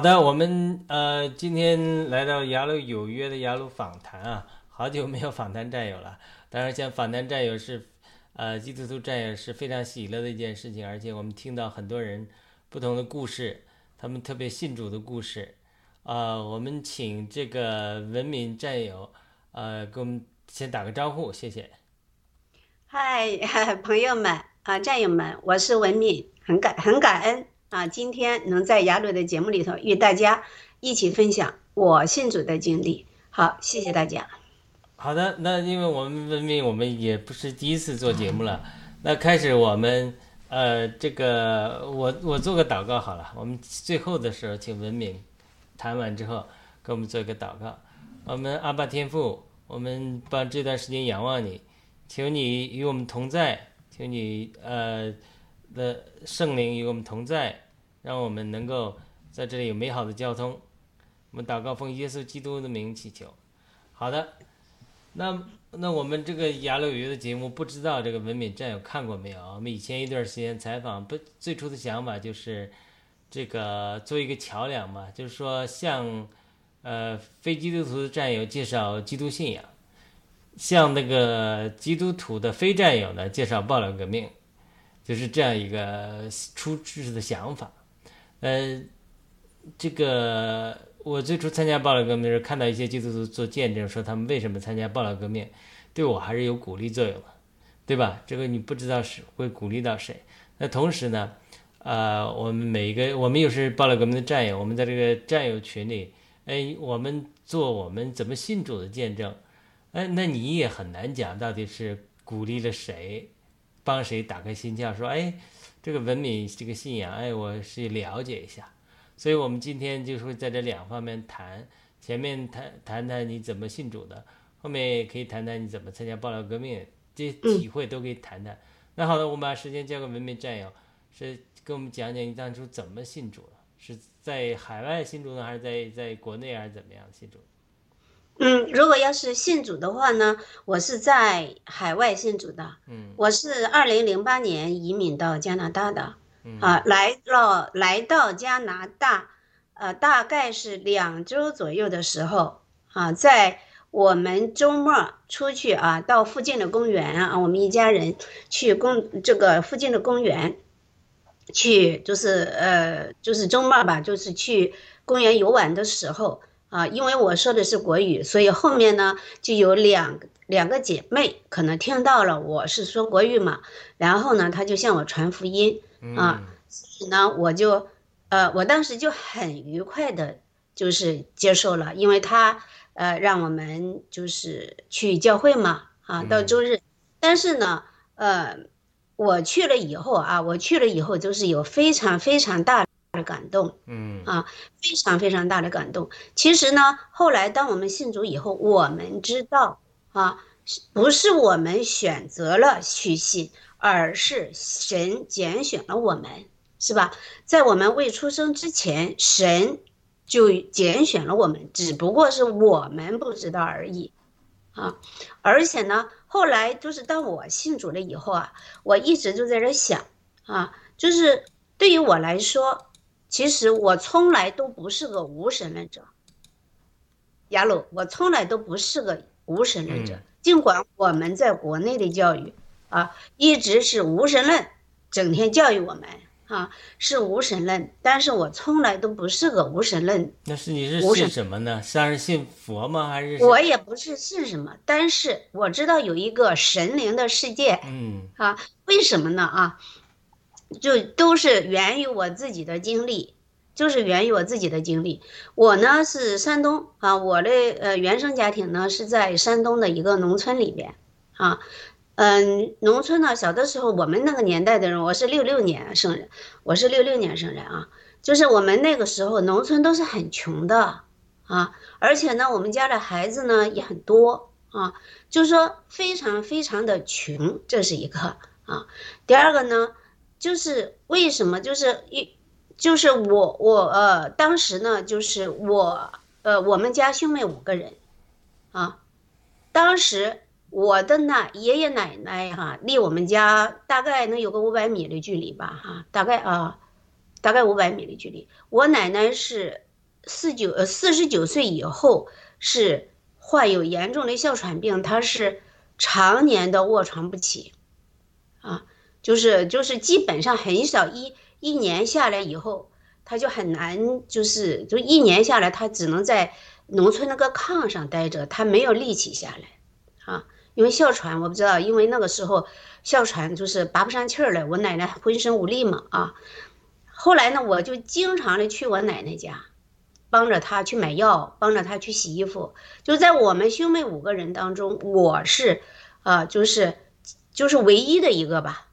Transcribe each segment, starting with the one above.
好的，我们呃今天来到雅鲁有约的雅鲁访谈啊，好久没有访谈战友了。当然，像访谈战友是呃基督徒战友是非常喜乐的一件事情，而且我们听到很多人不同的故事，他们特别信主的故事。啊、我们请这个文敏战友呃给我们先打个招呼，谢谢。嗨，朋友们啊，战友们，我是文敏，很感很感恩啊，今天能在雅鲁的节目里头与大家一起分享我信主的经历。好，谢谢大家。好的，那因为我们文明，我们也不是第一次做节目了。那开始我们呃，这个我我做个祷告好了。我们最后的时候，请文明谈完之后，给我们做一个祷告。我们阿爸天父，我们把这段时间仰望你，求你与我们同在，求你呃的圣灵与我们同在，让我们能够在这里有美好的交通。我们祷告奉耶稣基督的名祈求。好的。那那我们这个雅鲁鱼的节目，不知道这个文敏战友看过没有？我们以前一段时间采访，不最初的想法就是这个做一个桥梁嘛，就是说向呃非基督徒的战友介绍基督信仰，向那个基督徒的非战友呢介绍爆料革命，就是这样一个初始的想法。呃，这个我最初参加爆料革命的时候，看到一些基督徒做见证，说他们为什么参加爆料革命，对我还是有鼓励作用的，对吧？这个你不知道是会鼓励到谁。那同时呢，呃，我们每一个我们又是爆料革命的战友，我们在这个战友群里，哎，我们做我们怎么信主的见证，哎，那你也很难讲到底是鼓励了谁，帮谁打开心窍，说哎，这个文明这个信仰，哎，我是了解一下。所以我们今天就是在这两方面谈，前面谈谈谈你怎么信主的，后面也可以谈谈你怎么参加爆料革命，这些体会都可以谈谈。那好的，我们把时间交给文明战友，是跟我们讲讲你当初怎么信主的，是在海外信主呢，还是在在国内，还是怎么样信主？嗯，如果要是信主的话呢，我是在海外信主的。嗯我是二零零八年移民到加拿大的。嗯啊，来到来到加拿大，呃，大概是两周左右的时候啊，在我们周末出去啊，到附近的公园啊，我们一家人去公这个附近的公园去，就是呃，就是周末吧，就是去公园游玩的时候啊，因为我说的是国语，所以后面呢就有两两个姐妹可能听到了我是说国语嘛，然后呢，她就向我传福音。啊所以呢，我就，呃，我当时就很愉快的，就是接受了，因为他，呃，让我们就是去教会嘛，啊，到周日，但是呢，呃，我去了以后啊，我去了以后就是有非常非常大的感动，嗯啊，非常非常大的感动。其实呢，后来当我们信主以后，我们知道啊，是不是我们选择了去信，而是神拣选了我们，是吧？在我们未出生之前，神就拣选了我们，只不过是我们不知道而已。啊，而且呢，后来就是当我信主了以后啊，我一直就在这想啊，就是对于我来说，其实我从来都不是个无神论者。雅鲁，我从来都不是个无神论者，嗯尽管我们在国内的教育啊，一直是无神论，整天教育我们啊，是无神论，但是我从来都不是个无神论，那是你是信什么呢？像是信佛吗？还是我也不是信什么，但是我知道有一个神灵的世界嗯啊，为什么呢啊？就都是源于我自己的经历，就是源于我自己的经历。我呢是山东啊，我的呃原生家庭呢是在山东的一个农村里边啊，嗯，农村呢小的时候我们那个年代的人，我是六六年生人，我是六六年生人啊，就是我们那个时候农村都是很穷的啊，而且呢我们家的孩子呢也很多啊，就是说非常非常的穷，这是一个啊。第二个呢。就是为什么？就是一，就是我我呃，当时呢，就是我呃，我们家兄妹五个人，啊，当时我的奶爷爷奶奶哈，离我们家大概能有个五百米的距离吧，哈，大概啊，大概五百米的距离。我奶奶是四九呃四十九岁以后是患有严重的哮喘病，她是常年的卧床不起，啊。就是就是基本上很少一一年下来以后，他就很难，就是就一年下来，他只能在农村那个炕上待着，他没有力气下来，啊，因为哮喘，我不知道，因为那个时候哮喘就是拔不上气儿来，我奶奶浑身无力嘛，啊，后来呢，我就经常的去我奶奶家，帮着她去买药，帮着她去洗衣服，就在我们兄妹五个人当中，我是，啊，就是就是唯一的一个吧。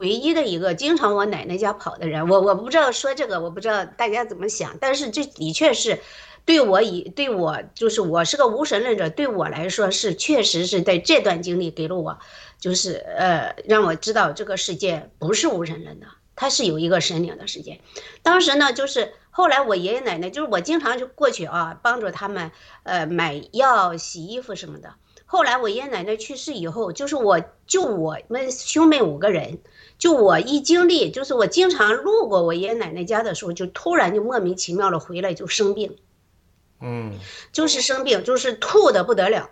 唯一的一个经常我奶奶家跑的人，我我不知道说这个，我不知道大家怎么想，但是这的确是对我以对我就是我是个无神论者，对我来说是确实是在这段经历给了我，就是呃让我知道这个世界不是无神论的，它是有一个神灵的世界。当时呢，就是后来我爷爷奶奶就是我经常就过去啊，帮助他们呃买药、洗衣服什么的。后来我爷爷奶奶去世以后，就是我就我们兄妹五个人。就我一经历，就是我经常路过我爷爷奶奶家的时候，就突然就莫名其妙的回来就生病，嗯，就是生病，就是吐的不得了，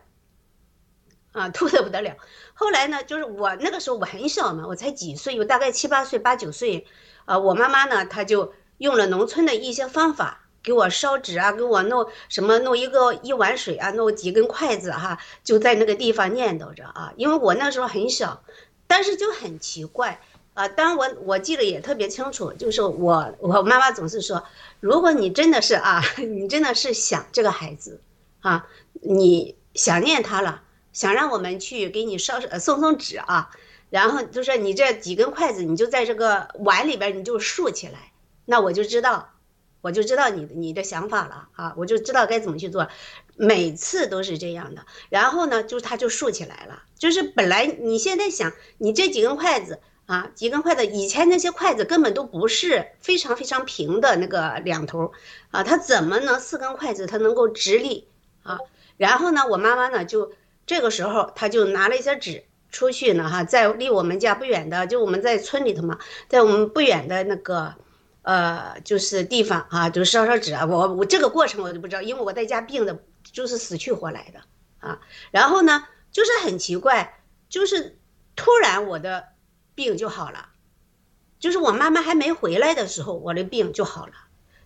啊，吐的不得了。后来呢，就是我那个时候我很小嘛，我才几岁，我大概七八岁、八九岁，啊，我妈妈呢，她就用了农村的一些方法，给我烧纸啊，给我弄什么，弄一个一碗水啊，弄几根筷子哈，就在那个地方念叨着啊，因为我那时候很小，但是就很奇怪。啊，当然我我记得也特别清楚，就是我我妈妈总是说，如果你真的是啊，你真的是想这个孩子，啊，你想念他了，想让我们去给你烧送送纸啊，然后就说你这几根筷子，你就在这个碗里边你就竖起来，那我就知道，我就知道你你的想法了啊，我就知道该怎么去做，每次都是这样的，然后呢，就他就竖起来了，就是本来你现在想你这几根筷子。啊，几根筷子，以前那些筷子根本都不是非常非常平的那个两头，啊，它怎么能四根筷子它能够直立啊？然后呢，我妈妈呢就这个时候，她就拿了一些纸出去呢，哈，在离我们家不远的，就我们在村里头嘛，在我们不远的那个呃，就是地方啊，就烧烧纸啊。我我这个过程我就不知道，因为我在家病的，就是死去活来的啊。然后呢，就是很奇怪，就是突然我的。病就好了，就是我妈妈还没回来的时候，我的病就好了，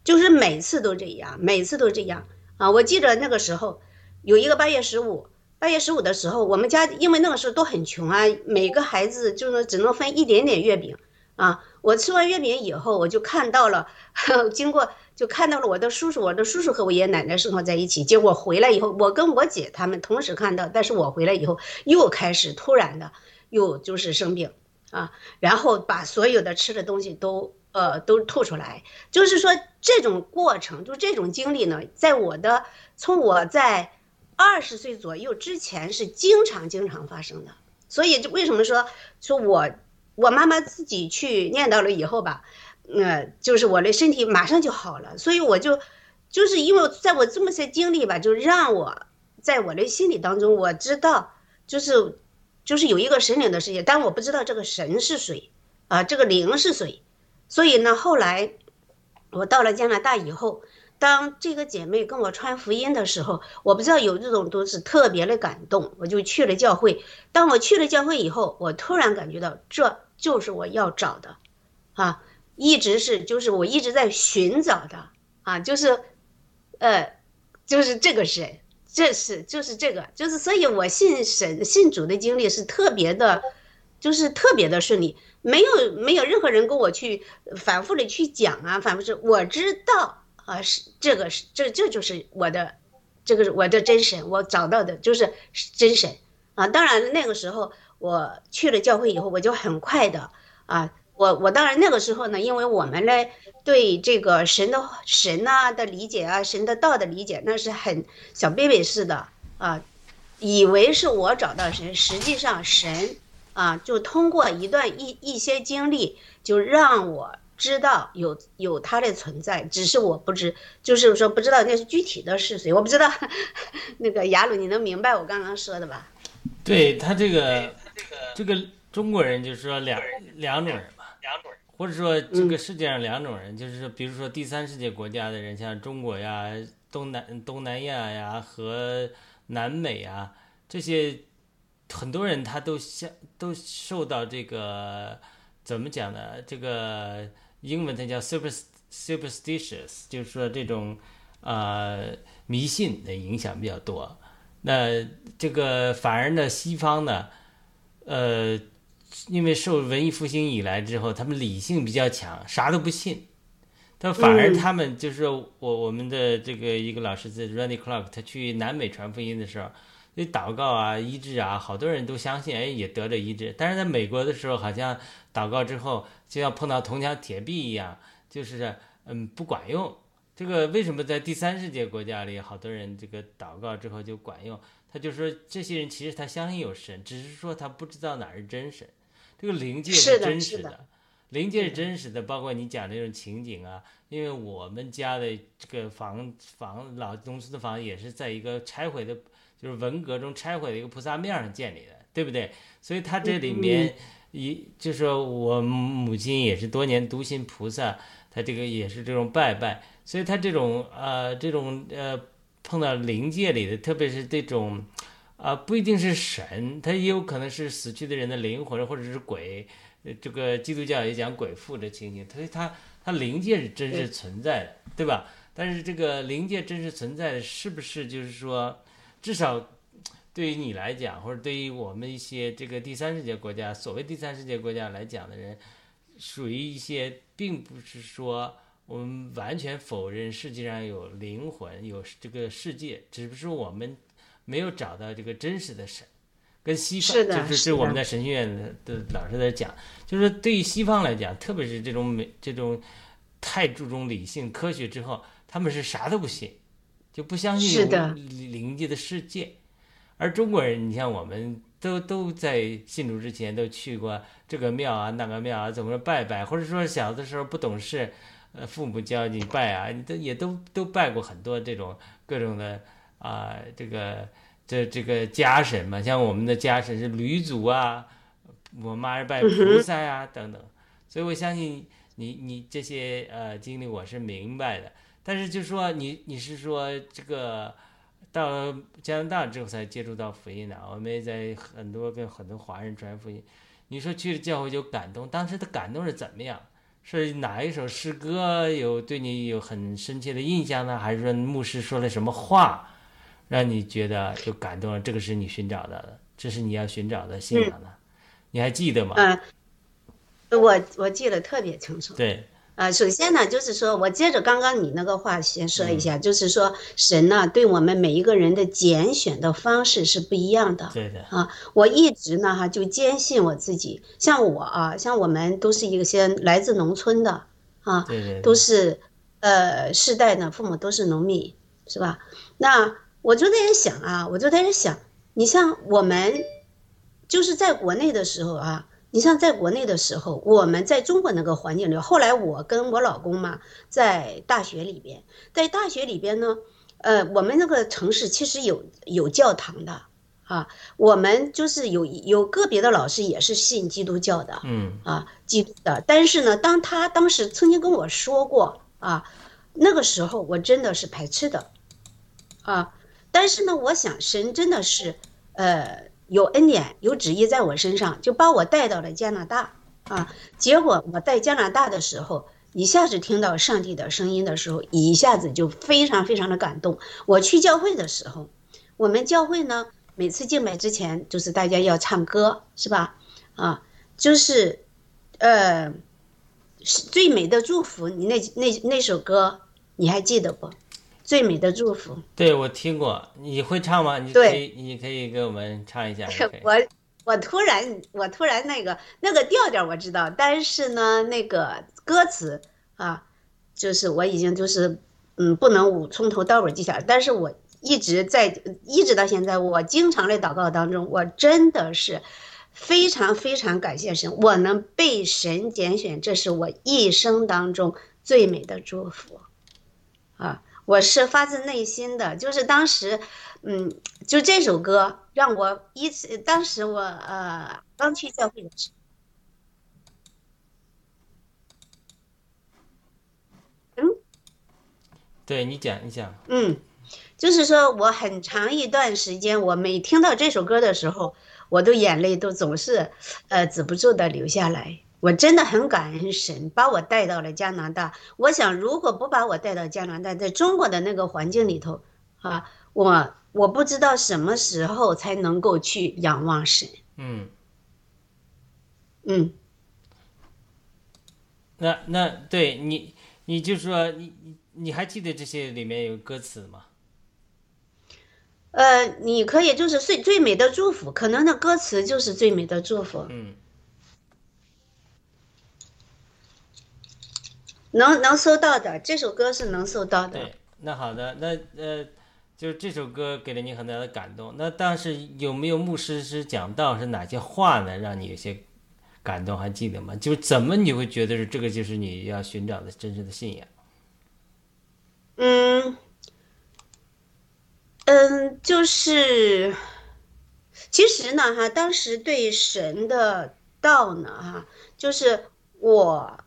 就是每次都这样，每次都这样啊！我记得那个时候有一个八月十五，八月十五的时候，我们家因为那个时候都很穷啊，每个孩子就是只能分一点点月饼啊。我吃完月饼以后，我就看到了，经过就看到了我的叔叔，我的叔叔和我爷爷奶奶生活在一起。结果回来以后，我跟我姐他们同时看到，但是我回来以后又开始突然的又就是生病。啊，然后把所有的吃的东西都呃都吐出来，就是说这种过程，就这种经历呢，在我的从我在二十岁左右之前是经常经常发生的。所以为什么说说我我妈妈自己去念叨了以后吧，呃，就是我的身体马上就好了。所以我就就是因为在我这么些经历吧，就让我在我的心里当中，我知道就是。就是有一个神灵的世界，但我不知道这个神是谁，啊，这个灵是谁，所以呢，后来我到了加拿大以后，当这个姐妹跟我传福音的时候，我不知道有这种东西特别的感动，我就去了教会。当我去了教会以后，我突然感觉到这就是我要找的，啊，一直是就是我一直在寻找的啊，就是呃，就是这个神，这是就是这个，就是所以我信神信主的经历是特别的，就是特别的顺利，没有没有任何人跟我去反复的去讲啊，反复是我知道啊，是这个是这这就是我的。这个是我的真神，我找到的就是真神啊！当然那个时候我去了教会以后，我就很快的啊，我我当然那个时候呢，因为我们呢对这个神的神呐的理解啊，神的道的理解，那是很小 baby 似的啊，以为是我找到神，实际上神啊就通过一段一一些经历，就让我。知道有有他的存在，只是我不知，就是说不知道那是具体的是谁，我不知道。那个雅鲁，你能明白我刚刚说的吧？对他这个这个中国人就是说两两种人嘛，两种人，或者说这个世界上两种人，就是说比如说第三世界国家的人，像中国呀、东南东南亚呀和南美啊这些，很多人他都像都受到这个怎么讲呢？这个。英文它叫 super superstitious，就是说这种呃迷信的影响比较多。那这个反而呢，西方呢，呃，因为受文艺复兴以来之后，他们理性比较强，啥都不信。他反而他们就是我我们的这个一个老师在 Randy Clark，他去南美传福音的时候。那祷告啊，医治啊，好多人都相信，哎，也得了医治。但是在美国的时候，好像祷告之后就像碰到铜墙铁壁一样，就是嗯不管用。这个为什么在第三世界国家里，好多人这个祷告之后就管用？他就说这些人其实他相信有神，只是说他不知道哪是真神。这个灵界是真实的，灵界是真实的，包括你讲这种情景啊。因为我们家的这个房房老农村的房也是在一个拆毁的。就是文革中拆毁的一个菩萨庙上建立的，对不对？所以它这里面一就是说我母亲也是多年笃信菩萨，他这个也是这种拜拜，所以他这种呃这种呃碰到灵界里的，特别是这种啊不一定是神，他也有可能是死去的人的灵魂或者是鬼。这个基督教也讲鬼附的情形，所以他他灵界是真实存在的，对吧？但是这个灵界真实存在的是不是就是说？至少，对于你来讲，或者对于我们一些这个第三世界国家，所谓第三世界国家来讲的人，属于一些，并不是说我们完全否认世界上有灵魂、有这个世界，只不是我们没有找到这个真实的神。跟西方就是是我们在神学院的老师在讲，就是对于西方来讲，特别是这种美这种太注重理性科学之后，他们是啥都不信。就不相信有灵界的世界，而中国人，你像我们都都在信主之前都去过这个庙啊、那个庙啊，怎么拜拜，或者说小的时候不懂事，呃，父母教你拜啊，你都也都都拜过很多这种各种的啊，这个这这个家神嘛，像我们的家神是吕祖啊，我妈是拜菩萨啊等等，所以我相信你你这些呃经历我是明白的。但是就说你你是说这个到加拿大之后才接触到福音的，我们也在很多跟很多华人传福音。你说去了教会就感动，当时的感动是怎么样？是哪一首诗歌有对你有很深切的印象呢？还是说牧师说了什么话让你觉得就感动了？这个是你寻找到的，这是你要寻找的信仰的，你还记得吗？嗯，我我记得特别清楚。对。啊，首先呢，就是说我接着刚刚你那个话先说一下，就是说神呢对我们每一个人的拣选的方式是不一样的。对的。啊，我一直呢哈就坚信我自己，像我啊，像我们都是一个先来自农村的啊，对对，都是呃世代呢父母都是农民，是吧？那我就在想啊，我就在想，你像我们就是在国内的时候啊。你像在国内的时候，我们在中国那个环境里，后来我跟我老公嘛，在大学里边，在大学里边呢，呃，我们那个城市其实有有教堂的啊，我们就是有有个别的老师也是信基督教的，嗯，啊，基督的，但是呢，当他当时曾经跟我说过啊，那个时候我真的是排斥的，啊，但是呢，我想神真的是，呃。有恩典，有旨意在我身上，就把我带到了加拿大，啊。结果我在加拿大的时候，一下子听到上帝的声音的时候，一下子就非常非常的感动。我去教会的时候，我们教会呢，每次敬拜之前就是大家要唱歌，是吧？啊，就是，呃，是最美的祝福，你那那那首歌你还记得不？最美的祝福。对我听过，你会唱吗？你对可以，你可以给我们唱一下。我我突然我突然那个那个调调我知道，但是呢，那个歌词啊，就是我已经就是嗯不能我从头到尾记下来，但是我一直在一直到现在，我经常在祷告当中，我真的是非常非常感谢神，我能被神拣选，这是我一生当中最美的祝福啊。我是发自内心的，就是当时，嗯，就这首歌让我一次，当时我呃刚去教会的时候，嗯对你讲，一讲。嗯，就是说我很长一段时间，我每听到这首歌的时候，我都眼泪都总是呃止不住的流下来。我真的很感恩神把我带到了加拿大。我想，如果不把我带到加拿大，在中国的那个环境里头啊，我我不知道什么时候才能够去仰望神。嗯，嗯，那那对你，你就说你你你还记得这些里面有歌词吗？呃，你可以就是最最美的祝福，可能那歌词就是最美的祝福。嗯，能能搜到的，这首歌是能搜到的。对，那好的，那呃，就是这首歌给了你很大的感动。那当时有没有牧师是讲到是哪些话呢，让你有些感动？还记得吗？就是怎么你会觉得是这个就是你要寻找的真实的信仰？嗯，嗯，就是，其实呢，哈，当时对神的道呢，哈，就是我，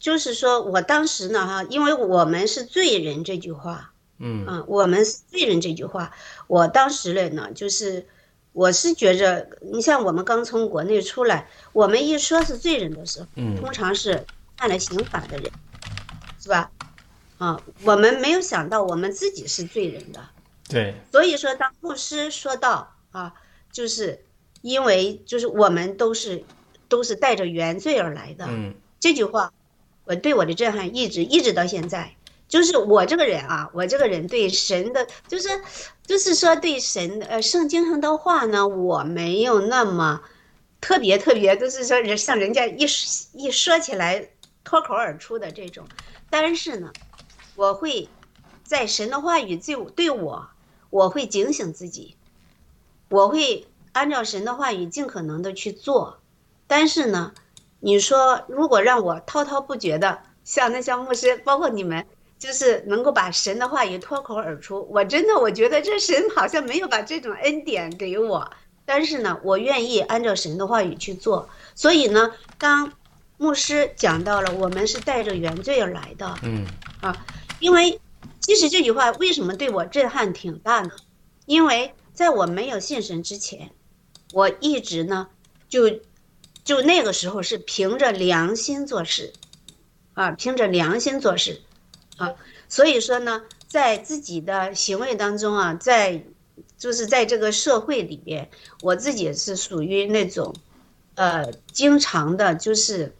就是说我当时呢，哈，因为我们是罪人这句话，嗯。啊，我们是罪人这句话，我当时嘞呢，就是我是觉着，你像我们刚从国内出来，我们一说是罪人的时候，嗯。通常是犯了刑法的人，是吧？啊，我们没有想到我们自己是罪人的，对，所以说当牧师说到啊，就是因为就是我们都是都是带着原罪而来的，嗯。这句话，我对我的震撼一直一直到现在。就是我这个人啊，我这个人对神的，就是就是说对神呃圣经上的话呢，我没有那么特别特别，就是说人像人家一一说起来脱口而出的这种。但是呢，我会在神的话语对对我，我会警醒自己，我会按照神的话语尽可能的去做。但是呢，你说如果让我滔滔不绝的，像那像牧师，包括你们，就是能够把神的话语脱口而出，我真的我觉得这神好像没有把这种恩典给我。但是呢，我愿意按照神的话语去做。所以呢，当牧师讲到了我们是带着原罪而来的，嗯啊因为其实这句话为什么对我震撼挺大呢？因为在我没有信神之前，我一直呢就就那个时候是凭着良心做事，啊，凭着良心做事，啊，所以说呢，在自己的行为当中啊，在就是在这个社会里边，我自己是属于那种，呃，经常的就是。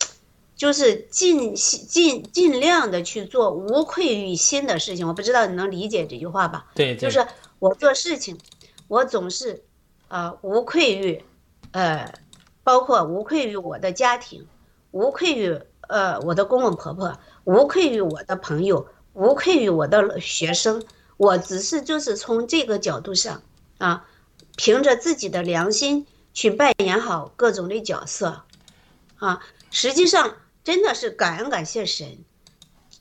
就是尽尽尽量的去做无愧于心的事情，我不知道你能理解这句话吧？对，对就是我做事情，我总是，呃，无愧于，呃，包括无愧于我的家庭，无愧于呃我的公公婆婆，无愧于我的朋友，无愧于我的学生，我只是就是从这个角度上啊，凭着自己的良心去扮演好各种的角色，啊，实际上真的是感恩感谢神。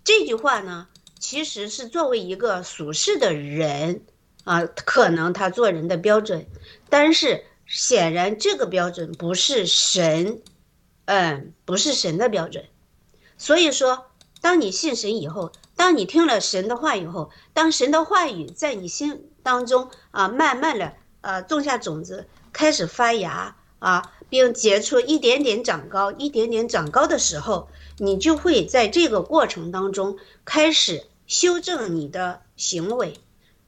这句话呢，其实是作为一个属世的人啊，可能他做人的标准，但是显然这个标准不是神，嗯，不是神的标准。所以说，当你信神以后，当你听了神的话以后，当神的话语在你心当中啊，慢慢的啊种下种子，开始发芽啊，并结出一点点长高，一点点长高的时候，你就会在这个过程当中开始修正你的行为，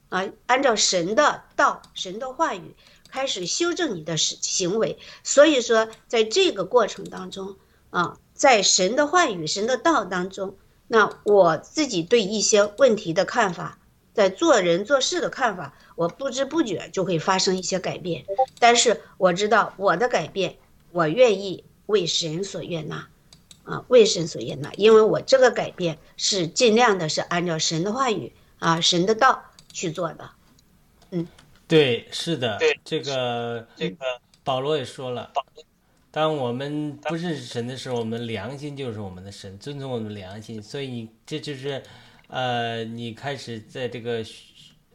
啊，按照神的道、神的话语开始修正你的行行为。所以说，在这个过程当中，啊，在神的话语、神的道当中，那我自己对一些问题的看法，在做人做事的看法，我不知不觉就会发生一些改变。但是我知道我的改变，我愿意为神所悦纳，啊，为神所悦纳，因为我这个改变是尽量的是按照神的话语啊，神的道去做的。嗯对，是的，对这个这个保罗也说了，当我们不认识神的时候，我们良心就是我们的神，尊重我们的良心。所以你这就是，呃，你开始在这个，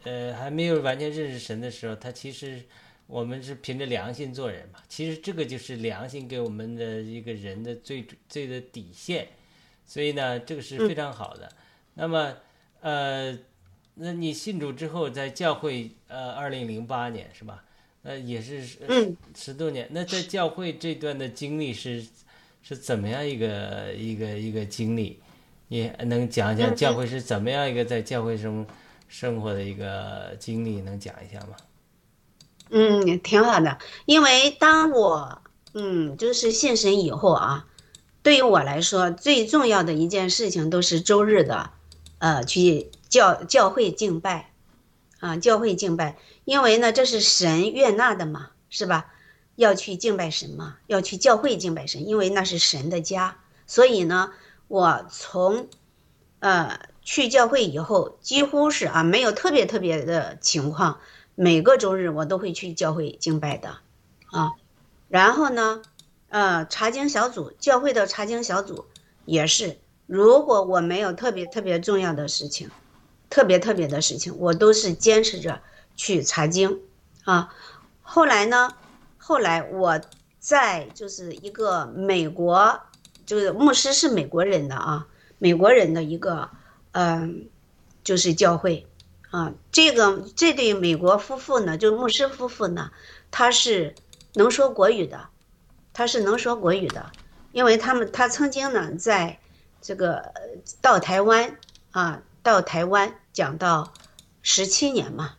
呃，还没有完全认识神的时候，他其实我们是凭着良心做人嘛。其实这个就是良心给我们的一个人的最最的底线。所以呢，这个是非常好的。那么，呃，那你信主之后，在教会，呃，二零零八年是吧？呃，也是十嗯十多年。那在教会这段的经历是是怎么样一个一个一个经历？你能讲讲嗯教会是怎么样一个在教会中生活的一个经历？能讲一下吗？嗯，挺好的，因为当我嗯就是信神以后啊，对于我来说最重要的一件事情都是周日的，呃，去教教会敬拜，啊，教会敬拜，因为呢这是神悦纳的嘛，是吧？要去敬拜神嘛，要去教会敬拜神，因为那是神的家，所以呢，我从呃去教会以后，几乎是啊没有特别特别的情况。每个周日我都会去教会敬拜的，啊，然后呢，呃，查经小组，教会的查经小组也是，如果我没有特别特别重要的事情，特别特别的事情，我都是坚持着去查经，啊，后来呢，后来我在就是一个美国，就是牧师是美国人的啊，美国人的一个，嗯、就是教会。啊，这个这对美国夫妇呢，就牧师夫妇呢，他是能说国语的，他是能说国语的，因为他们他曾经呢，在这个到台湾啊，到台湾讲到十七年嘛，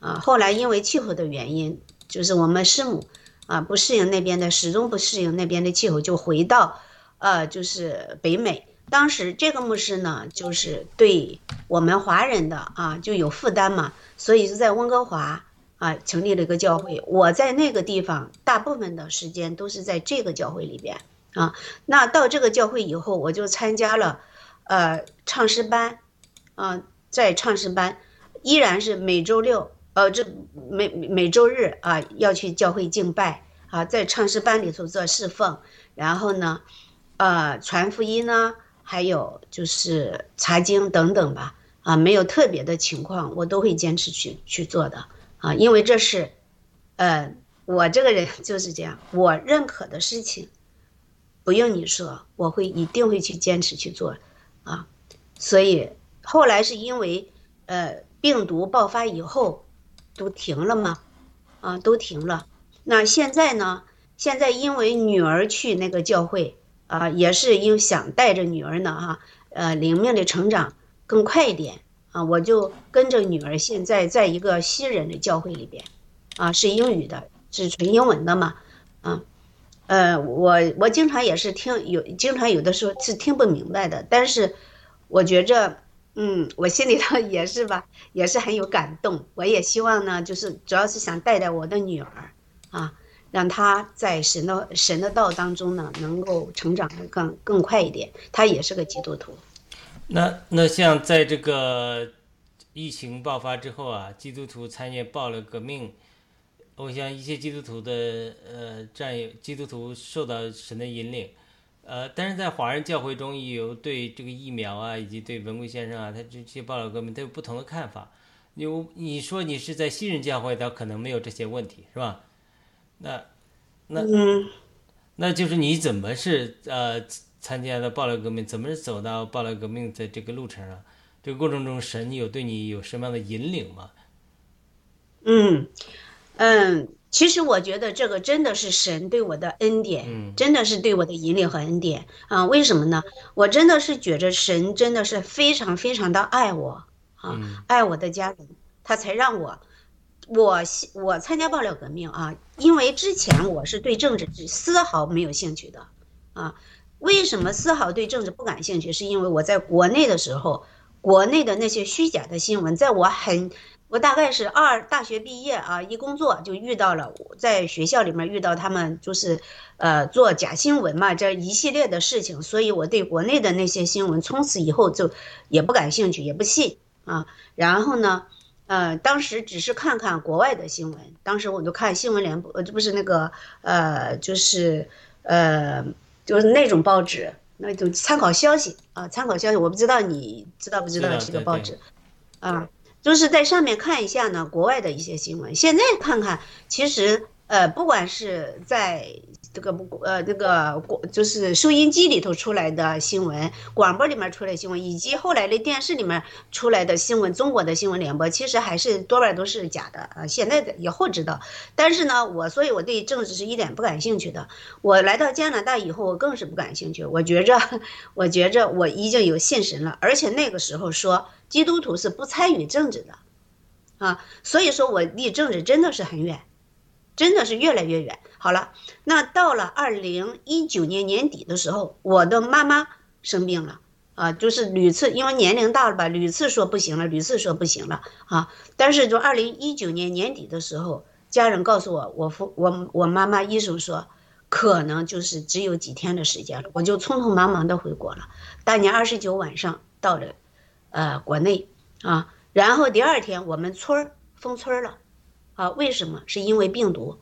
啊，后来因为气候的原因，就是我们师母啊不适应那边的，始终不适应那边的气候，就回到呃就是北美。当时这个牧师呢，就是对我们华人的啊就有负担嘛，所以就在温哥华啊成立了一个教会。我在那个地方大部分的时间都是在这个教会里边啊。那到这个教会以后，我就参加了呃唱诗班，啊，在唱诗班依然是每周六呃这每每周日啊要去教会敬拜啊，在唱诗班里头做侍奉，然后呢呃传福音呢。还有就是查经等等吧，啊，没有特别的情况，我都会坚持去去做的啊，因为这是，呃，我这个人 就是这样，我认可的事情，不用你说，我会一定会去坚持去做，啊，所以后来是因为呃病毒爆发以后都停了嘛，啊，都停了，那现在呢？现在因为女儿去那个教会。啊，也是因想带着女儿呢，哈，呃，灵命的成长更快一点。啊，我就跟着女儿，现在在一个西人的教会里边，啊，是英语的，是纯英文的嘛，啊，呃，我我经常也是听有，经常有的时候是听不明白的，但是我觉着，嗯，我心里头也是吧，也是很有感动，我也希望呢，就是主要是想带带我的女儿，啊。让他在神的神的道当中呢，能够成长的更更快一点。他也是个基督徒。那那像在这个疫情爆发之后啊，基督徒参与暴了革命，我想一些基督徒的呃战友，基督徒受到神的引领，呃，但是在华人教会中也有对这个疫苗啊，以及对文贵先生啊，他这些暴乱革命都有不同的看法。你你说你是在新人教会，他可能没有这些问题，是吧？那那嗯那就是你怎么是呃参加的暴乱革命，怎么是走到暴乱革命的这个路程上？这个过程中，神有对你有什么样的引领吗？嗯嗯，其实我觉得这个真的是神对我的恩典，嗯真的是对我的引领和恩典啊、为什么呢？我真的是觉着神真的是非常非常的爱我啊，嗯爱我的家人，他才让我。我我参加爆料革命啊，因为之前我是对政治是丝毫没有兴趣的啊。为什么丝毫对政治不感兴趣？是因为我在国内的时候，国内的那些虚假的新闻，在我很我大概是二大学毕业啊，一工作就遇到了，在学校里面遇到他们就是呃做假新闻嘛，这一系列的事情，所以我对国内的那些新闻从此以后就也不感兴趣，也不信啊。然后呢，呃，当时只是看看国外的新闻，当时我就看新闻联播，呃，这不是那个呃，就是呃，就是那种报纸，那种参考消息啊，参考消息，我不知道你知道不知道这个报纸啊？就是在上面看一下呢，国外的一些新闻。现在看看，其实呃，不管是在这个不呃这个广就是收音机里头出来的新闻，广播里面出来的新闻，以及后来的电视里面出来的新闻，中国的新闻联播，其实还是多半都是假的啊。现在的以后知道，但是呢，我所以我对政治是一点不感兴趣的。我来到加拿大以后，我更是不感兴趣。我觉着，我觉着我已经有信神了，而且那个时候说基督徒是不参与政治的，啊，所以说我离政治真的是很远，真的是越来越远。好了，那到了二零一九年年底的时候，我的妈妈生病了。啊，就是屡次因为年龄大了吧，屡次说不行了，屡次说不行了啊。但是就二零一九年年底的时候，家人告诉我，我父我我妈妈医生说，可能就是只有几天的时间了，我就匆匆忙忙的回国了。大年二十九晚上到了，呃，国内啊，然后第二天我们村儿封村了，啊，为什么？是因为病毒，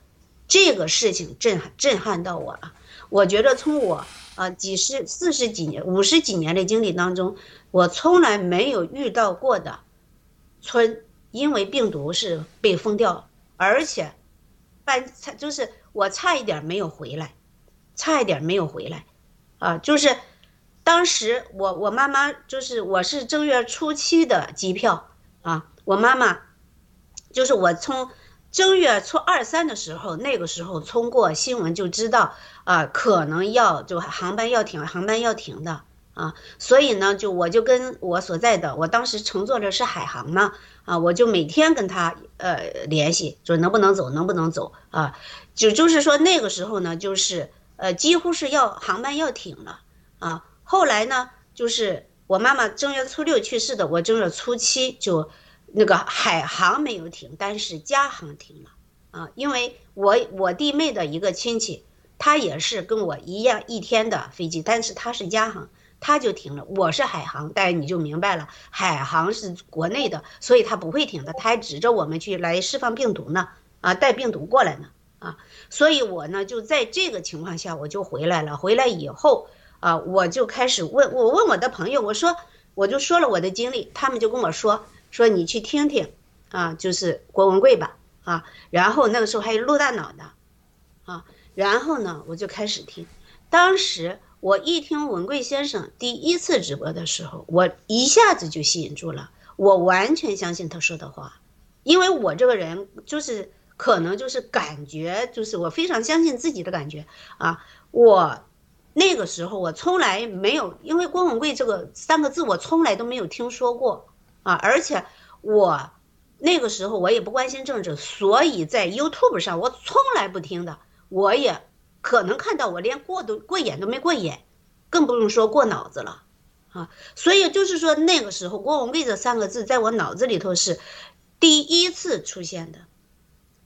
这个事情震撼震撼到我了。我觉得从我啊几十、四十几年、五十几年的经历当中，我从来没有遇到过的村因为病毒是被封掉，而且半差就是我差一点没有回来，差一点没有回来，啊，就是当时我我妈妈就是我是正月初七的机票啊，我妈妈就是我从正月初二三的时候，那个时候通过新闻就知道啊，可能要就航班要停，航班要停的啊，所以呢，就我就跟我所在的，我当时乘坐的是海航嘛，啊，我就每天跟他呃联系，说能不能走，能不能走啊，就就是说那个时候呢，就是呃几乎是要航班要停了啊，后来呢，就是我妈妈正月初六去世的，我正月初七就。那个海航没有停，但是家航停了啊，因为我我弟妹的一个亲戚，他也是跟我一样一天的飞机，但是他是家航，他就停了。我是海航，但是你就明白了，海航是国内的，所以他不会停的，他还指着我们去来释放病毒呢，啊，带病毒过来呢，啊，所以我呢就在这个情况下我就回来了。回来以后啊，我就开始问我问我的朋友，我说我就说了我的经历，他们就跟我说。说你去听听，啊，就是郭文贵吧，啊，然后那个时候还有陆大脑的，啊，然后呢，我就开始听。当时我一听文贵先生第一次直播的时候，我一下子就吸引住了，我完全相信他说的话，因为我这个人就是可能就是感觉，就是我非常相信自己的感觉啊，我那个时候我从来没有，因为郭文贵这个三个字我从来都没有听说过。啊，而且我那个时候我也不关心政治，所以在 YouTube 上我从来不听的，我也可能看到我连过都过眼都没过眼，更不用说过脑子了啊。所以就是说那个时候郭文贵这三个字在我脑子里头是第一次出现的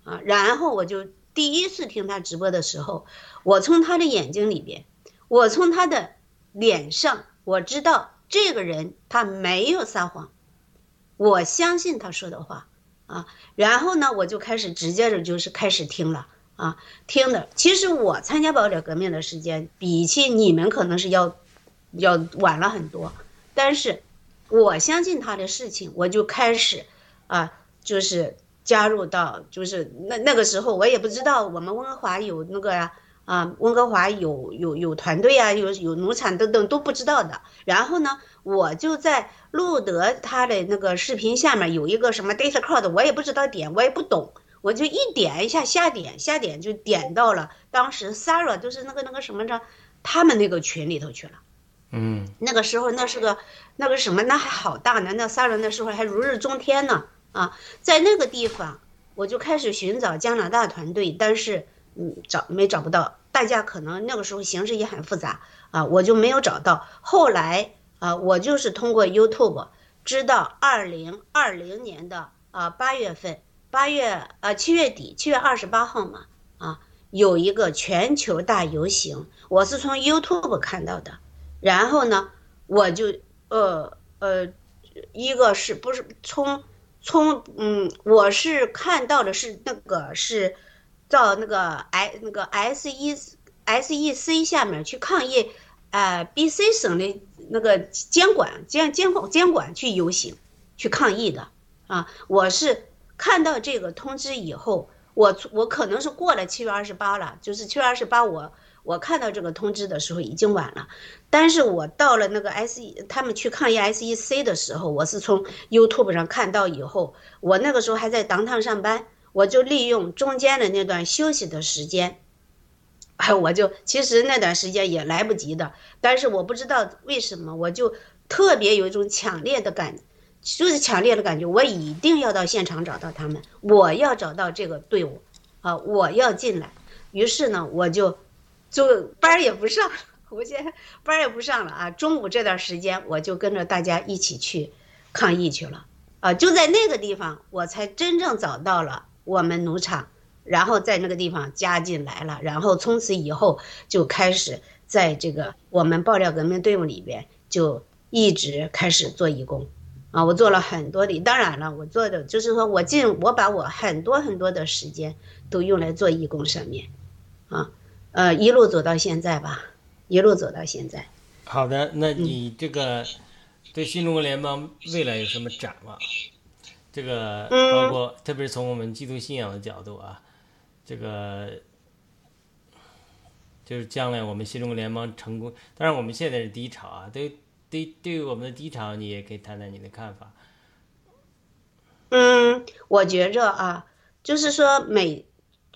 啊。然后我就第一次听他直播的时候，我从他的眼睛里边，我从他的脸上，我知道这个人他没有撒谎。我相信他说的话啊，然后呢，我就开始直接着就是开始听了啊，听的。其实我参加爆料革命的时间，比起你们可能是要要晚了很多，但是我相信他的事情，我就开始啊，就是加入到就是那那个时候，我也不知道我们温哥华有那个呀啊，温哥华有有有团队啊，有有农场等等都不知道的。然后呢，我就在。路德他的那个视频下面有一个什么 data card，我也不知道点，我也不懂，我就一点一下瞎点瞎点就点到了当时 Sarah 就是那个那个什么着，他们那个群里头去了。嗯那个时候那是个那个什么，那还好大呢，那仨人那时候还如日中天呢啊，在那个地方我就开始寻找加拿大团队，但是嗯找没找不到，大家可能那个时候形势也很复杂啊，我就没有找到。后来啊，我就是通过 YouTube 知道二零二零年的啊八月份，八月啊七月底，七月二十八号嘛啊，有一个全球大游行，我是从 YouTube 看到的。然后呢，我就呃呃，一个是不是从从嗯，我是看到的是那个是到那个 I 那个 S E S E C 下面去抗议，呃，B C 省的那个监管监监管监管去游行去抗议的啊，我是看到这个通知以后，我我可能是过了七月二十八了，就是七月二十八我。我看到这个通知的时候已经晚了，但是我到了那个 S E 他们去抗议 S E C 的时候，我是从 YouTube 上看到以后，我那个时候还在当趟上班，我就利用中间的那段休息的时间，哎，我就其实那段时间也来不及的，但是我不知道为什么，我就特别有一种强烈的感，就是强烈的感觉，我一定要到现场找到他们，我要找到这个队伍，啊，我要进来，于是呢，我就。就班也不上，我现在班也不上了啊！中午这段时间，我就跟着大家一起去抗议去了啊！就在那个地方，我才真正找到了我们农场，然后在那个地方加进来了，然后从此以后就开始在这个我们爆料革命队伍里边就一直开始做义工啊！我做了很多的，当然了，我做的就是说我尽我把我很多很多的时间都用来做义工上面啊。呃，一路走到现在吧，一路走到现在。好的，那你这个对新中国联邦未来有什么展望？这个包括特别是从我们基督信仰的角度啊，这个就是将来我们新中国联邦成功。当然，我们现在是低潮啊，对对，对于我们的低潮，你也可以谈谈你的看法。嗯，我觉着啊，就是说每。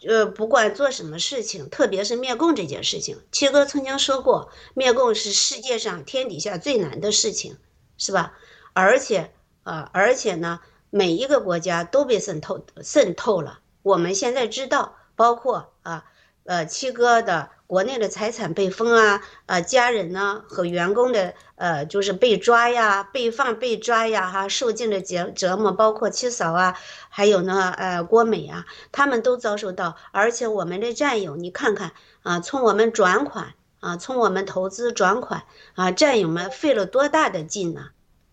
呃，不管做什么事情，特别是灭共这件事情，七哥曾经说过，灭共是世界上天底下最难的事情，是吧？而且，呃，而且呢，每一个国家都被渗透渗透了。我们现在知道，包括啊，呃，七哥的。国内的财产被封啊，呃，家人呢和员工的呃就是被抓呀，被放被抓呀，哈，受尽了折折磨，包括七嫂啊，还有呢，呃，郭美啊，他们都遭受到。而且我们的战友，你看看啊，从我们转款啊，从我们投资转款啊，战友们费了多大的劲呢？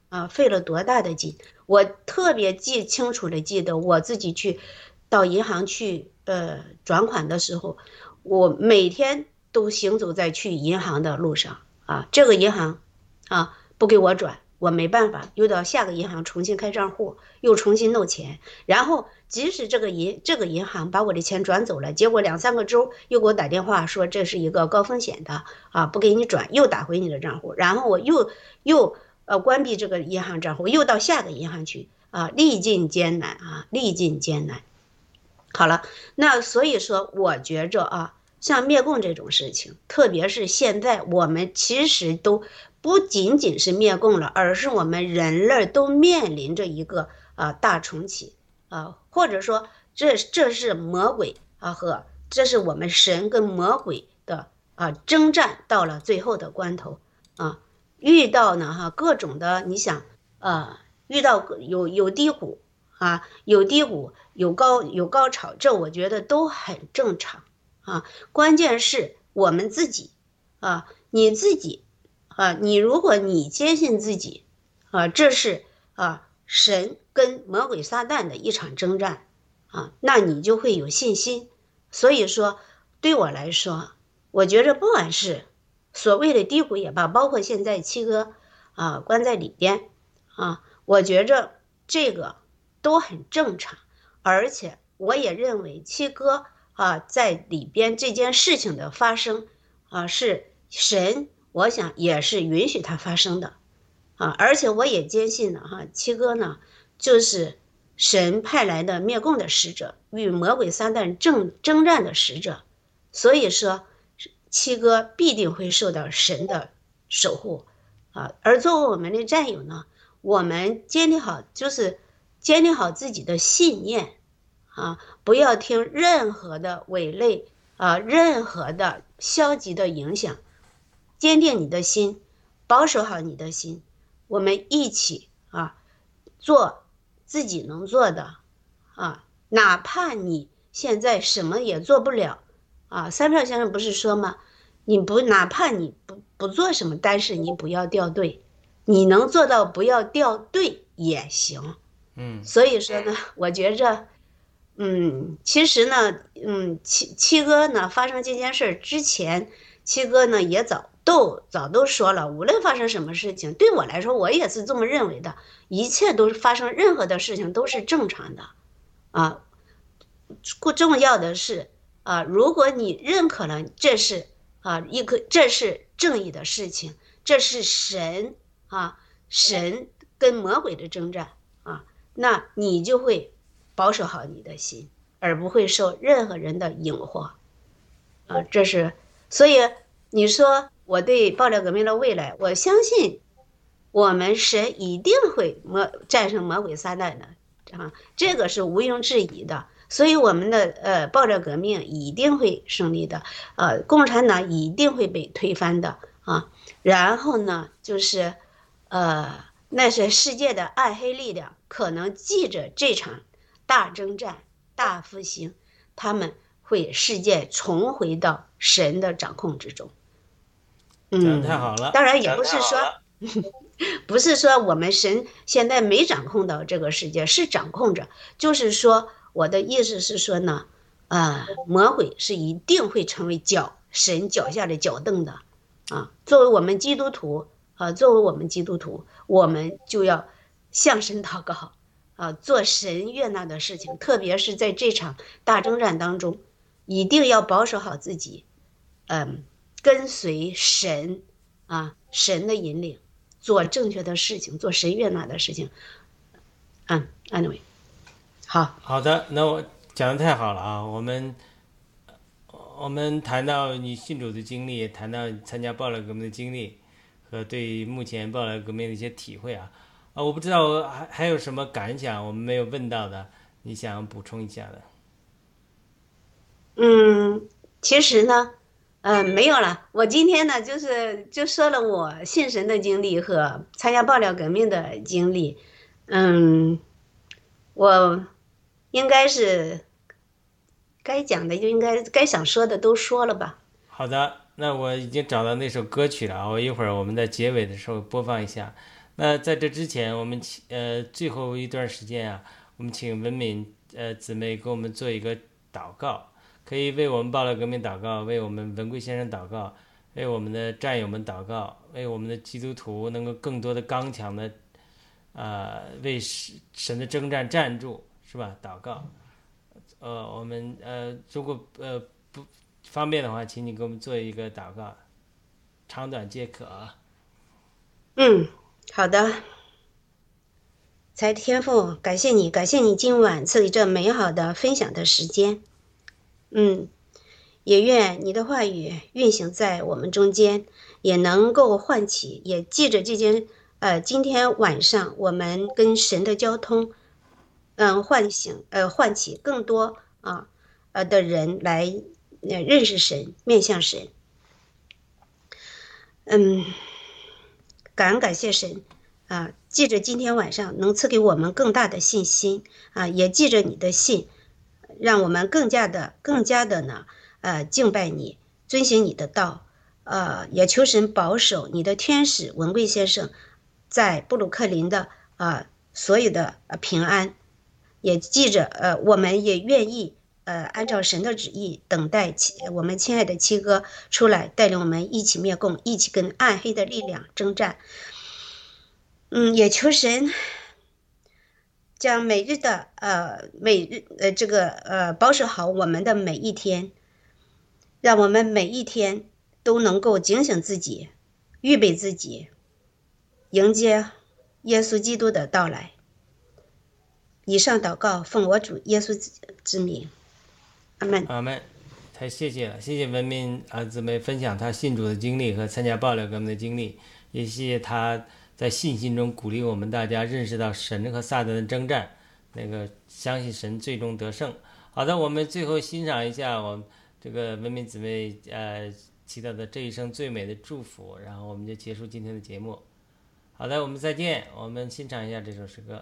啊费了多大的劲？我特别记清楚的记得，我自己去到银行去呃转款的时候。我每天都行走在去银行的路上啊，这个银行啊不给我转，我没办法，又到下个银行重新开账户，又重新弄钱。然后即使这个银这个银行把我的钱转走了，结果两三个周又给我打电话说这是一个高风险的啊，不给你转，又打回你的账户。然后我又又呃关闭这个银行账户，又到下个银行去啊，历尽艰难啊，历尽艰难。好了，那所以说我觉着啊。像灭共这种事情，特别是现在，我们其实都不仅仅是灭共了，而是我们人类都面临着一个啊大重启啊，或者说这这是魔鬼啊和这是我们神跟魔鬼的啊征战到了最后的关头啊，遇到呢哈各种的，你想啊遇到有有低谷啊有低谷有高有高潮，这我觉得都很正常。啊，关键是我们自己，啊，你自己，啊，你如果你坚信自己，啊，这是啊神跟魔鬼撒旦的一场征战，啊，那你就会有信心。所以说，对我来说，我觉着不管是所谓的低谷也罢，包括现在七哥啊关在里边，啊，我觉着这个都很正常，而且我也认为七哥。啊，在里边这件事情的发生，啊，是神，我想也是允许它发生的，啊，而且我也坚信呢，哈，七哥呢，就是神派来的灭共的使者，与魔鬼撒旦正征战的使者。所以说，七哥必定会受到神的守护啊。而作为我们的战友呢，我们坚定好，就是坚定好自己的信念啊，不要听任何的伪类啊，任何的消极的影响，坚定你的心，保守好你的心。我们一起啊，做自己能做的啊，哪怕你现在什么也做不了啊。三票先生不是说吗？你不哪怕你不不做什么，但是你不要掉队，你能做到不要掉队也行。嗯所以说呢，我觉着，嗯，其实呢，嗯，七七哥呢发生这件事儿之前，七哥呢也早都早都说了，无论发生什么事情，对我来说，我也是这么认为的，一切都是发生任何的事情都是正常的，啊，不重要的是啊，如果你认可了这是啊一个这是正义的事情，这是神啊神跟魔鬼的征战啊，那你就会保守好你的心，而不会受任何人的引惑啊，这是所以你说我对爆料革命的未来，我相信我们神一定会魔战胜魔鬼撒旦的啊，这个是毋庸置疑的。所以我们的呃爆料革命一定会胜利的，呃，共产党一定会被推翻的啊。然后呢，就是呃那些世界的暗黑力量可能记着这场大征战、大复兴，他们会世界重回到神的掌控之中。嗯，太好了。当然也不是说，不是说我们神现在没掌控到这个世界，是掌控着。就是说，我的意思是说呢，啊、魔鬼是一定会成为脚神脚下的脚凳的，啊，作为我们基督徒，啊，作为我们基督徒，我们就要向神祷告，啊，做神悦纳的事情，特别是在这场大征战当中，一定要保守好自己，嗯，跟随神啊，神的引领，做正确的事情，做神悦纳的事情。嗯，anyway，好，好的，那我讲的太好了啊！我们我们谈到你信主的经历，谈到你参加暴乱革命的经历和对目前暴乱革命的一些体会啊啊！我不知道还还有什么感想，我们没有问到的，你想补充一下的？嗯，其实呢，嗯，没有了。我今天呢，就是就说了我信神的经历和参加爆料革命的经历。嗯，我应该是该讲的就应该该想说的都说了吧。好的，那我已经找到那首歌曲了啊！我一会儿我们在结尾的时候播放一下。那在这之前，我们请呃最后一段时间啊，我们请文敏呃姊妹给我们做一个祷告，可以为我们报了革命祷告，为我们文贵先生祷告，为我们的战友们祷告，为我们的基督徒能够更多的刚强的啊、为神神的征战站住，是吧？祷告。呃，我们呃如果呃不方便的话，请你给我们做一个祷告，长短皆可。嗯，好的。财天赋，感谢你，感谢你今晚赐予这美好的分享的时间。嗯，也愿你的话语运行在我们中间，也能够唤起，也记着这间呃，今天晚上我们跟神的交通，嗯，唤醒呃，唤起更多啊呃的人来认识神，面向神。嗯。感恩感谢神啊！记着今天晚上能赐给我们更大的信心啊，也记着你的信，让我们更加的、更加的呢，呃，敬拜你，遵行你的道，呃，也求神保守你的天使文贵先生在布鲁克林的啊所有的平安，也记着呃，我们也愿意呃按照神的旨意等待七我们亲爱的七哥出来带领我们一起灭共，一起跟暗黑的力量征战。嗯，也求神将每日的呃每日呃这个呃保守好我们的每一天，让我们每一天都能够警醒自己，预备自己，迎接耶稣基督的到来。以上祷告奉我主耶稣之名，阿门。阿门。太谢谢了，谢谢文明啊姊妹分享她信主的经历和参加爆料革命的经历，也谢谢她在信心中鼓励我们大家认识到神和撒旦的征战，那个相信神最终得胜。好的，我们最后欣赏一下我们这个文明姊妹呃祈祷的这一生最美的祝福，然后我们就结束今天的节目。好的，我们再见，我们欣赏一下这首诗歌。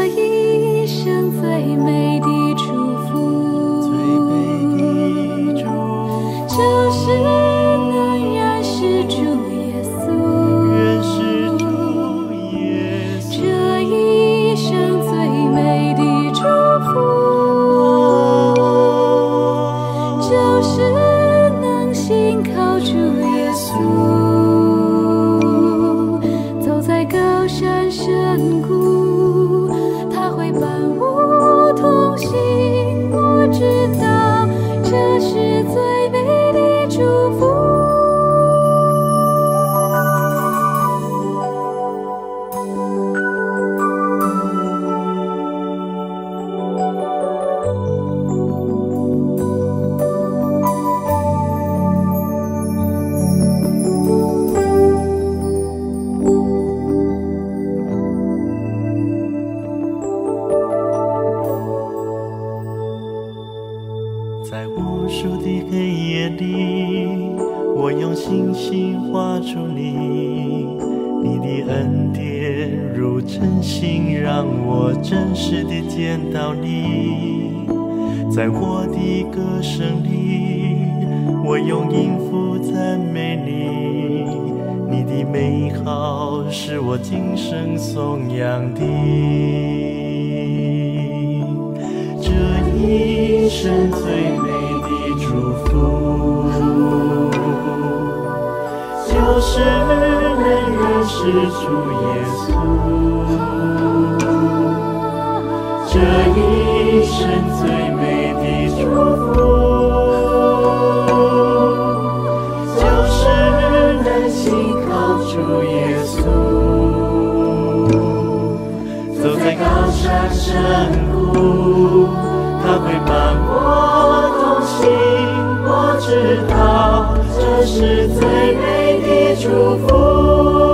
请，让我真实地见到你。在我的歌声里，我用音符赞美你，你的美好是我今生颂扬的。这一生最美的祝福，就是能认识主耶稣。一生最美的祝福，就是能信靠主耶稣。走在高山深谷，他会伴我同行。我知道这是最美的祝福。